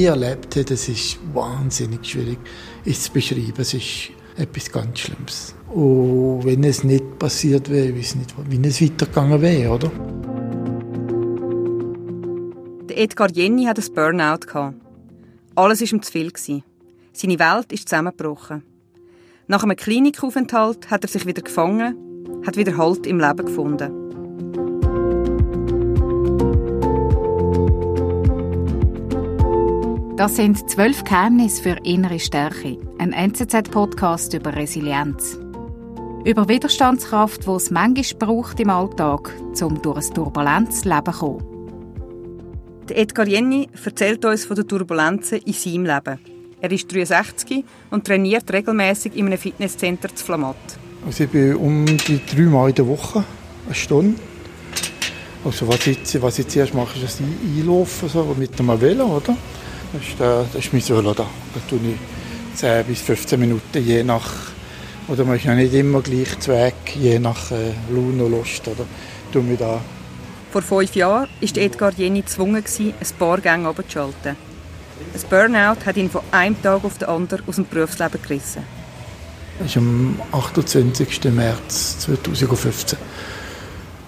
nie erlebt habe, das ist wahnsinnig schwierig ist zu beschreiben. Es ist etwas ganz Schlimmes. Und wenn es nicht passiert wäre, ich weiß nicht, wie es weitergegangen wäre, oder? Der Edgar Jenny hat ein Burnout. Alles war ihm zu viel. Seine Welt ist zusammengebrochen. Nach einem Klinikaufenthalt hat er sich wieder gefangen, hat wieder Halt im Leben gefunden. Das sind zwölf Geheimnisse für innere Stärke. Ein NZZ-Podcast über Resilienz. Über Widerstandskraft, die es manchmal braucht im Alltag, um durch ein turbulentes Leben zu kommen. Der Edgar Jenny erzählt uns von den Turbulenzen in seinem Leben. Er ist 63 und trainiert regelmäßig in einem Fitnesscenter zu Flamatt. Also ich bin um die drei Mal in der Woche, eine Stunde. Also was ich, was ich zuerst mache, ist das Einlaufen so, mit dem Velo, oder? Das ist, der, das ist mein Solo da. Da tue ich 10 bis 15 Minuten, je nach, oder man ist ja nicht immer gleich Weg, je nach äh, Laune und Lust, oder? Tue mich da. Vor fünf Jahren war Edgar Jenny gezwungen, ein paar Gänge runterzuschalten. Ein Burnout hat ihn von einem Tag auf den anderen aus dem Berufsleben gerissen. Das ist am 28. März 2015.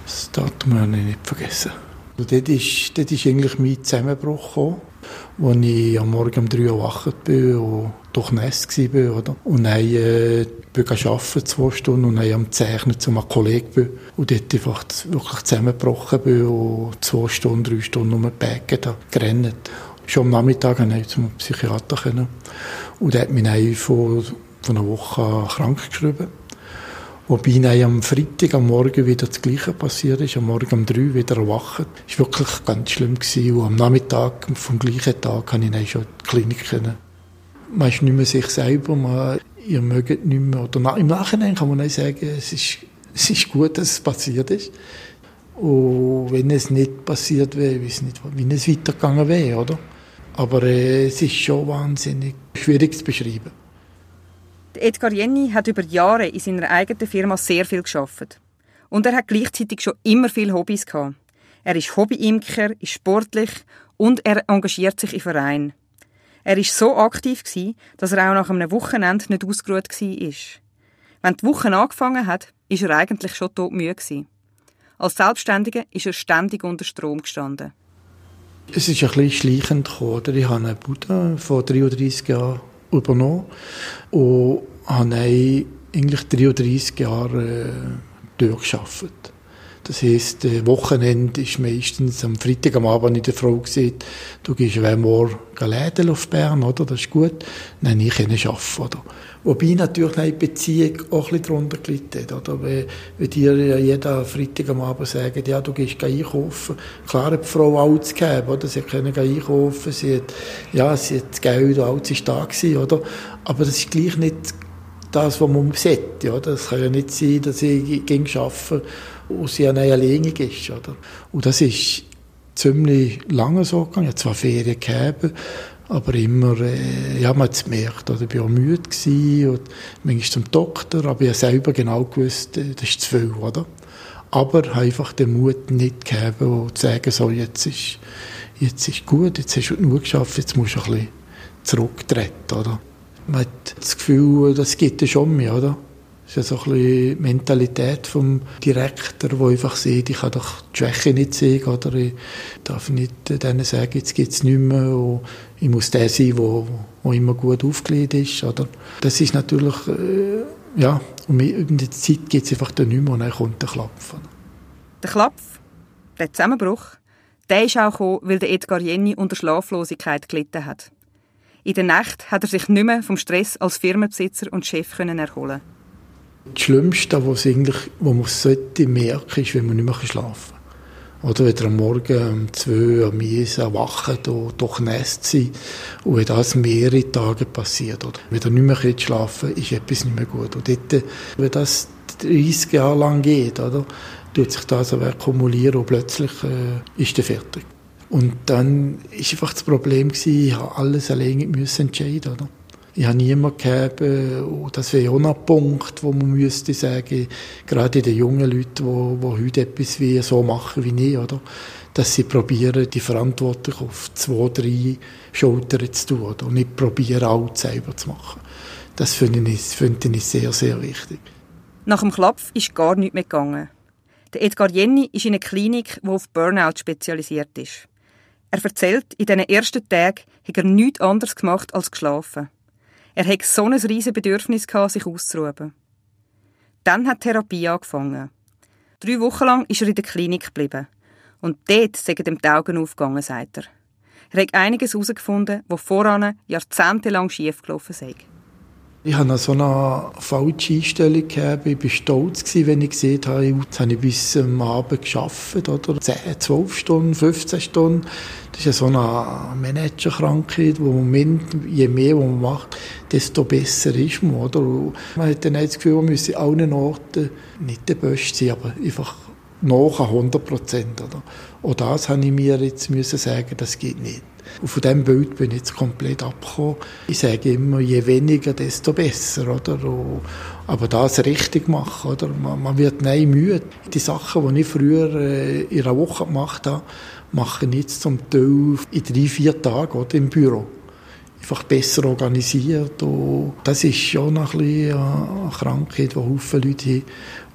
Das Datum habe ich nicht vergessen. Und dort ist, dort ist eigentlich mein Zusammenbruch gekommen als ich am Morgen um 3 Uhr wach bin und doch nass war. Oder? Und dann äh, ich arbeiten, zwei Stunden, und dann am Zeichnen zu einem Kollegen bin. Und dort einfach wirklich zusammengebrochen bin und zwei Stunden, drei Stunden um den Backen da gerannt. Schon am Nachmittag konnte ich zum Psychiater. Können. Und der hat mich dann von, von einer Woche krank geschrieben. Wobei dann am Freitag am Morgen wieder das Gleiche passiert ist, am Morgen um drei wieder erwacht. Das war wirklich ganz schlimm. Gewesen. Und am Nachmittag vom gleichen Tag kann ich dann schon die Klinik können. Man ist nicht mehr sich selber, man, ihr mögt nicht mehr. Oder im Nachhinein kann man dann sagen, es ist, es ist gut, dass es passiert ist. Und wenn es nicht passiert wäre, weiß nicht, wie es weitergegangen wäre, oder? Aber äh, es ist schon wahnsinnig schwierig zu beschreiben. Edgar Jenny hat über Jahre in seiner eigenen Firma sehr viel geschafft. Und er hat gleichzeitig schon immer viele Hobbys gehabt. Er ist Hobbyimker, ist sportlich und er engagiert sich in Vereinen. Er ist so aktiv gewesen, dass er auch nach einem Wochenende nicht ausgeruht war. Wenn die Woche angefangen hat, ist er eigentlich schon todmüde gewesen. Als Selbstständiger ist er ständig unter Strom gestanden. Es ist ein bisschen schleichend gekommen. Ich habe eine Buddha vor 33 Jahren übernommen und habe eigentlich 33 Jahre äh, durchgearbeitet. Das heisst, äh, Wochenende ist meistens am Freitag am Abend in der Frau gesehen, du gehst morgen Läden auf Bern, oder? Das ist gut. Dann ich können arbeiten, oder? Wobei natürlich eine Beziehung auch ein bisschen darunter gelitten oder? Wenn, wenn dir ja jeden Freitag am Abend sagen, ja, du gehst einkaufen. Klar hat die Frau alles gegeben, oder? Sie können einkaufen, sie hat, ja, sie hat das Geld, alles ist da gewesen, oder? Aber das ist gleich nicht das, was man sollte, oder? Es kann ja nicht sein, dass ich ging arbeiten und sie eine alleinig ist. Oder? Und das ist ziemlich lange so gegangen. Ich habe zwar Ferien gehabt, aber immer, äh, ja, man hat es gemerkt, oder? ich war auch müde gewesen, und manchmal zum Doktor, aber ich habe selber genau gewusst, äh, das ist zu viel, oder? Aber einfach den Mut nicht gegeben, zu sagen, so, jetzt ist, jetzt ist gut, jetzt hast du genug geschafft, jetzt musst du ein bisschen zurücktreten, oder? Man hat das Gefühl, das gibt es schon mehr, oder? Das ist ja so ein bisschen die Mentalität vom Direktor, der einfach sieht, ich kann doch die Schwäche nicht sehen, oder ich darf nicht denen sagen, jetzt gibt es nichts mehr, und ich muss der sein, der, der immer gut aufgelegt ist, oder? Das ist natürlich, äh, ja, und in der Zeit gibt es einfach dann nicht mehr, und dann kommt der Klapf. Der Klapf, der Zusammenbruch, der ist auch gekommen, weil Edgar Jenny unter Schlaflosigkeit gelitten hat. In der Nacht hat er sich nicht mehr vom Stress als Firmenbesitzer und Chef erholen das Schlimmste, was, eigentlich, was man sollte merken, ist, wenn man nicht mehr schlafen kann. Oder wenn am Morgen um zwei am Mies erwacht und doch nass sein und wenn das mehrere Tage passiert. Oder wenn er nicht mehr schlafen kann, ist etwas nicht mehr gut. Und dort, wenn das 30 Jahre lang geht, oder, tut sich das aber akkumulieren und plötzlich äh, ist er fertig. Und dann ist einfach das Problem gewesen, ich habe alles alleine müssen entscheiden, oder? Ich habe niemanden gehabt, oh, das wäre auch ein Punkt, wo man müsste sagen, gerade die jungen Leute, die, die heute etwas wie so machen wie ich, oder? dass sie probieren, die Verantwortung auf zwei, drei Schultern zu tun und nicht probieren, alles selber zu machen. Das finde ich, finde ich sehr, sehr wichtig. Nach dem Klapf ist gar nichts mehr gegangen. Der Edgar Jenny ist in einer Klinik, die auf Burnout spezialisiert ist. Er erzählt, in diesen ersten Tagen hat er nichts anderes gemacht als geschlafen. Er hatte so ein riesiges Bedürfnis, sich auszuruhen. Dann hat die Therapie angefangen. Drei Wochen lang ist er in der Klinik geblieben. Und dort sind ihm die Augen aufgegangen, sagt er. Er hat einiges herausgefunden, was voran jahrzehntelang schiefgelaufen sei. Ich hatte so eine falsche Einstellung gehabt. Ich war stolz, wenn ich gesehen habe, jetzt habe ich bis am Abend gearbeitet, oder? 10, 12 Stunden, 15 Stunden. Das ist ja so eine Managerkrankheit, wo man, je mehr man macht, desto besser ist man, oder? Man hat dann das Gefühl, man müsse an allen Orten nicht der Beste sein, aber einfach nach 100 Prozent, oder? Und das habe ich mir jetzt müssen sagen, das geht nicht. Und von diesem Bild bin ich jetzt komplett abgekommen. Ich sage immer, je weniger, desto besser. Oder? aber das richtig machen. Oder? Man, man wird nicht müde. Die Sachen, die ich früher äh, in einer Woche gemacht habe, mache ich jetzt zum Teil in drei, vier Tagen oder, im Büro. Einfach besser organisiert. Und das ist schon ein bisschen eine Krankheit, die viele Leute haben,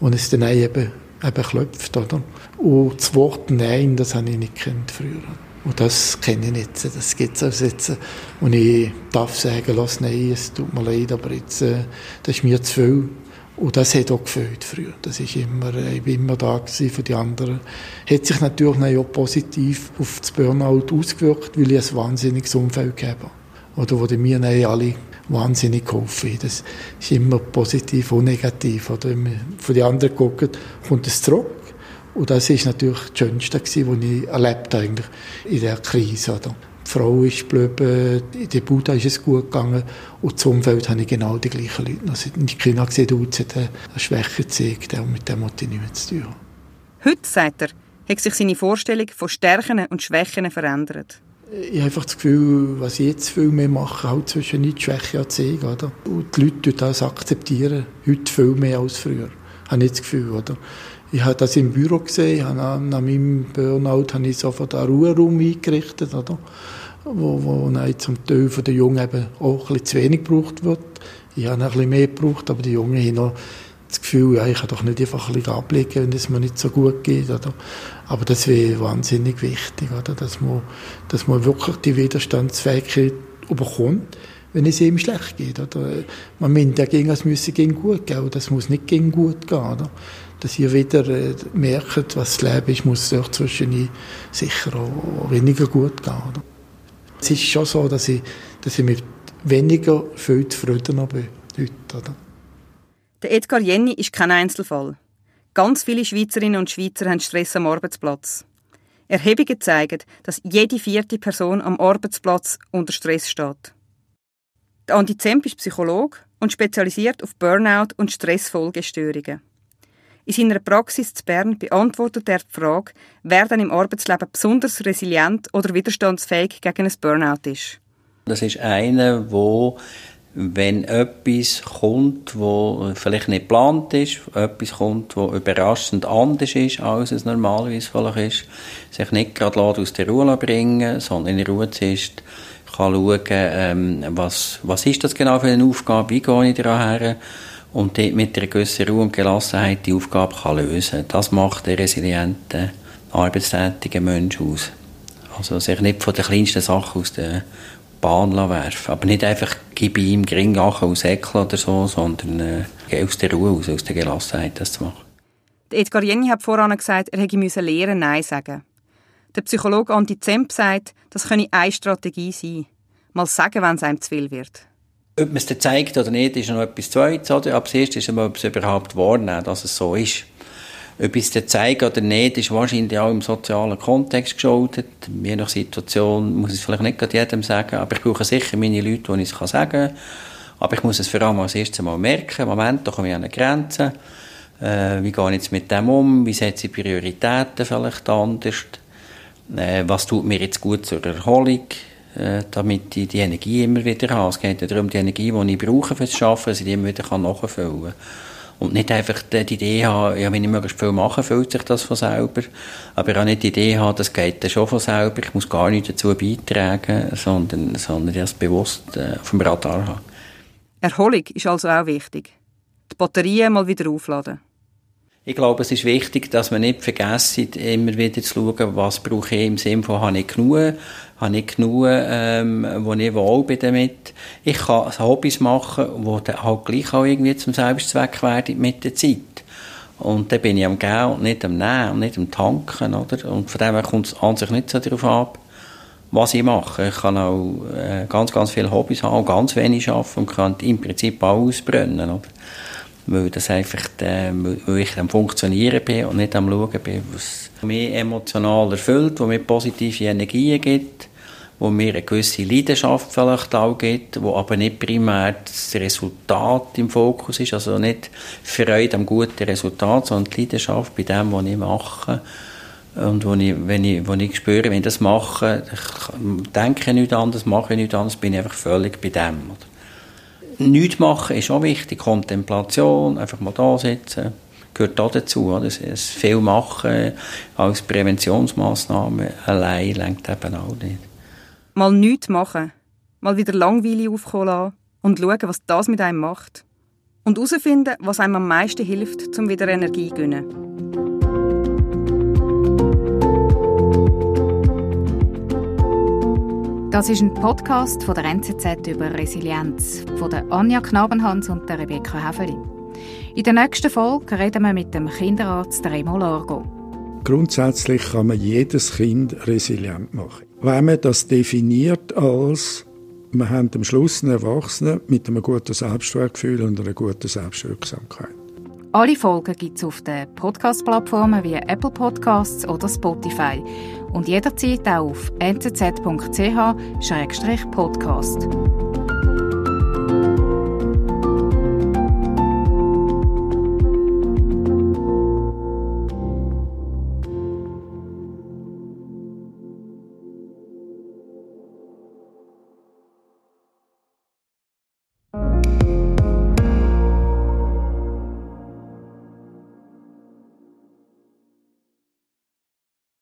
und es dann eben, eben klopft. Oder? Und das Wort Nein, das habe ich nicht kennt früher. Und das kenne ich nicht. Das gibt es also jetzt. Und ich darf sagen, lass nein, es tut mir leid, aber jetzt, äh, das ist mir zu viel. Und das hat auch gefällt früher. Das ist immer, äh, ich bin immer da für die anderen. Hat sich natürlich auch positiv auf das Burnout ausgewirkt, weil ich ein wahnsinniges Umfeld gegeben Oder wo die mir alle wahnsinnig geholfen Das ist immer positiv und negativ. Oder wenn man von den anderen guckt, kommt es zurück. Und das ist natürlich das Schönste, was ich erlebt habe eigentlich in dieser Krise. Oder? Die Frau ist geblieben, in der Buddha ist es gut gegangen und zum Umfeld habe ich genau die gleichen Leute. Also der Kinder gesehen, du hat eine Schwäche gezeigt und mit dem ich nichts mehr zu tun. Heute, sagt er, hat sich seine Vorstellung von Stärken und Schwächen verändert. Ich habe einfach das Gefühl, was ich jetzt viel mehr mache, halt zwischen nicht Schwäche und Sieg. Oder? Und die Leute das akzeptieren, heute viel mehr als früher. Habe ich das Gefühl. Oder? Ich habe das im Büro gesehen, habe nach meinem Burnout habe ich sofort einen Ruheraum eingerichtet, oder? wo, wo zum Teil von den Jungen eben auch bisschen zu wenig gebraucht wird. Ich habe ein bisschen mehr gebraucht, aber die Jungen haben noch das Gefühl, ja, ich kann doch nicht einfach ein bisschen abliegen, wenn es mir nicht so gut geht. Oder? Aber das wäre wahnsinnig wichtig, oder? Dass, man, dass man wirklich die Widerstandsfähigkeit bekommt, wenn es ihm schlecht geht. Oder? Man meint ja, es müsse gegen gut gehen, aber das muss nicht gegen gut gehen. Oder? Dass ihr wieder äh, merkt, was das Leben ist, muss es zwischen sicher auch weniger gut gehen. Oder? Es ist schon so, dass ich, dass ich mit weniger viel zufriedener bin heute. Oder? Der Edgar Jenny ist kein Einzelfall. Ganz viele Schweizerinnen und Schweizer haben Stress am Arbeitsplatz. Erhebungen zeigen, dass jede vierte Person am Arbeitsplatz unter Stress steht. Der Andi Zemp ist Psychologe und spezialisiert auf Burnout und Stressfolgestörungen. In seiner Praxis zu Bern beantwortet er die Frage, wer dann im Arbeitsleben besonders resilient oder widerstandsfähig gegen ein Burnout ist. Das ist einer, wo wenn etwas kommt, wo vielleicht nicht geplant ist, etwas kommt, wo überraschend anders ist, als es normalerweise vielleicht ist, sich nicht gerade aus der Ruhe bringen, sondern in Ruhe ist, kann schauen, ähm, was, was ist das genau für eine Aufgabe, wie gehe ich daran her, und dort mit einer gewissen Ruhe und Gelassenheit die Aufgabe kann lösen Das macht den resilienten, arbeitstätigen Mensch aus. Also sich nicht von den kleinsten Sachen aus der Bahn werfen. Aber nicht einfach gib ihm gering aus Ekel oder so, sondern äh, aus der Ruhe aus, aus der Gelassenheit das zu machen. Edgar Jenny hat voran gesagt, er hätte lernen Nein sagen. Der Psychologe Anti Zemp sagt, das könne eine Strategie sein. Mal sagen, wenn es einem zu viel wird. Ob man es dann zeigt oder nicht, ist noch etwas Zweites. Oder? Aber das Erste ist, ob es überhaupt wahrnehmen, dass es so ist. Ob ich es dann zeige oder nicht, ist wahrscheinlich auch im sozialen Kontext geschuldet. Je nach Situation muss ich es vielleicht nicht jedem sagen, aber ich brauche sicher meine Leute, die ich es sagen kann. Aber ich muss es vor allem als erstes Mal merken. Moment, da komme ich an eine Grenze. Äh, wie gehe ich jetzt mit dem um? Wie setze ich Prioritäten vielleicht anders? Äh, was tut mir jetzt gut zur Erholung? Äh, damit ich die Energie immer wieder habe. Es geht ja darum, die Energie, die ich brauche fürs Arbeiten, dass ich die immer wieder nachfüllen kann. Und nicht einfach die Idee haben, ja, wenn ich möglichst viel mache, fühlt sich das von selber. Aber auch nicht die Idee haben, das geht dann schon von selber, ich muss gar nichts dazu beitragen, sondern, sondern das bewusst äh, auf dem Radar haben. Erholung ist also auch wichtig. Die Batterien mal wieder aufladen. Ich glaube, es ist wichtig, dass man nicht vergisst, immer wieder zu schauen, was brauche ich im Sinne von, habe ich genug, habe ich genug, ähm, wo ich wohl bin damit. Ich kann Hobbys machen, die halt gleich auch irgendwie zum Selbstzweck werden mit der Zeit. Und dann bin ich am und nicht am Nehmen und nicht am Tanken, oder? Und von dem her kommt es an sich nicht so darauf ab, was ich mache. Ich kann auch äh, ganz, ganz viele Hobbys haben, ganz wenig arbeiten und kann im Prinzip auch ausbrennen, oder? Weil das einfach, äh, weil ich am Funktionieren bin und nicht am Schauen bin, was mich emotional erfüllt, was mir positive Energien gibt, wo mir eine gewisse Leidenschaft vielleicht auch gibt, wo aber nicht primär das Resultat im Fokus ist, also nicht Freude am guten Resultat, sondern die Leidenschaft bei dem, was ich mache. Und wo ich, wenn, ich, wenn ich spüre, wenn ich das mache, ich denke nicht anders, mache nicht anders, bin ich einfach völlig bei dem. Oder? Nichts machen ist auch wichtig, Kontemplation, einfach mal da sitzen, gehört auch dazu. Oder? Das viel machen als Präventionsmaßnahme allein lenkt eben auch nicht mal nichts machen, mal wieder Langweile aufkommen lassen und schauen, was das mit einem macht. Und herausfinden, was einem am meisten hilft, um wieder Energie zu gewinnen. Das ist ein Podcast von der NZZ über Resilienz von der Anja Knabenhans und der Rebecca Häfeli. In der nächsten Folge reden wir mit dem Kinderarzt Remo Largo. Grundsätzlich kann man jedes Kind resilient machen. Wenn man das definiert als wir haben am Schluss einen Erwachsenen mit einem guten Selbstwertgefühl und einer guten Selbstwirksamkeit. Alle Folgen gibt es auf den Podcast-Plattformen wie Apple Podcasts oder Spotify und jederzeit auch auf nzz.ch-podcast.